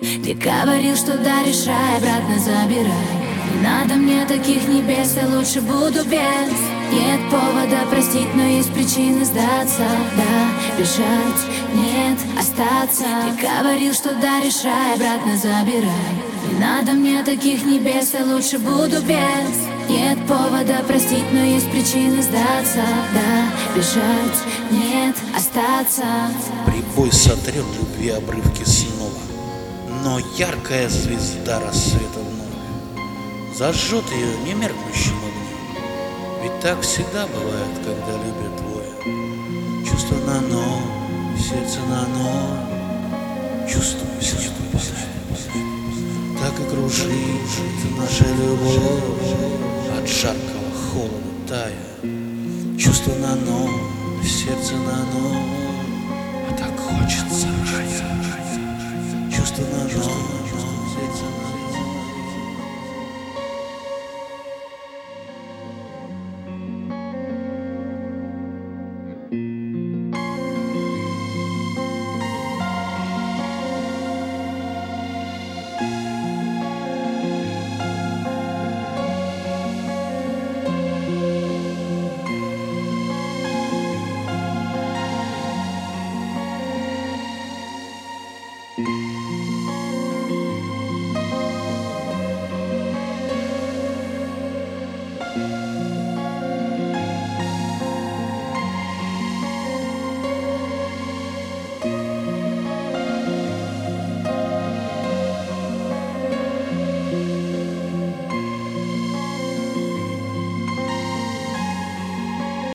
Ты говорил, что да, решай, обратно забирай. Не надо мне таких небес, я лучше буду без. Нет повода простить, но есть причины сдаться. Да, бежать, нет, остаться. Ты говорил, что да, решай, обратно забирай. Не надо мне таких небес, я лучше буду без. Нет повода простить, но есть причины сдаться. Да, бежать, нет, остаться. Прибой сотрет любви обрывки снова Но яркая звезда рассвета вновь Зажжет ее немеркнущим огнем Ведь так всегда бывает, когда любят двое. Чувство на ноль, сердце на ноль Чувствую, чувствую, Так и кружит наша любовь. От жаркого холода тая. Чувство на ноль, сердце на ноль А так хочется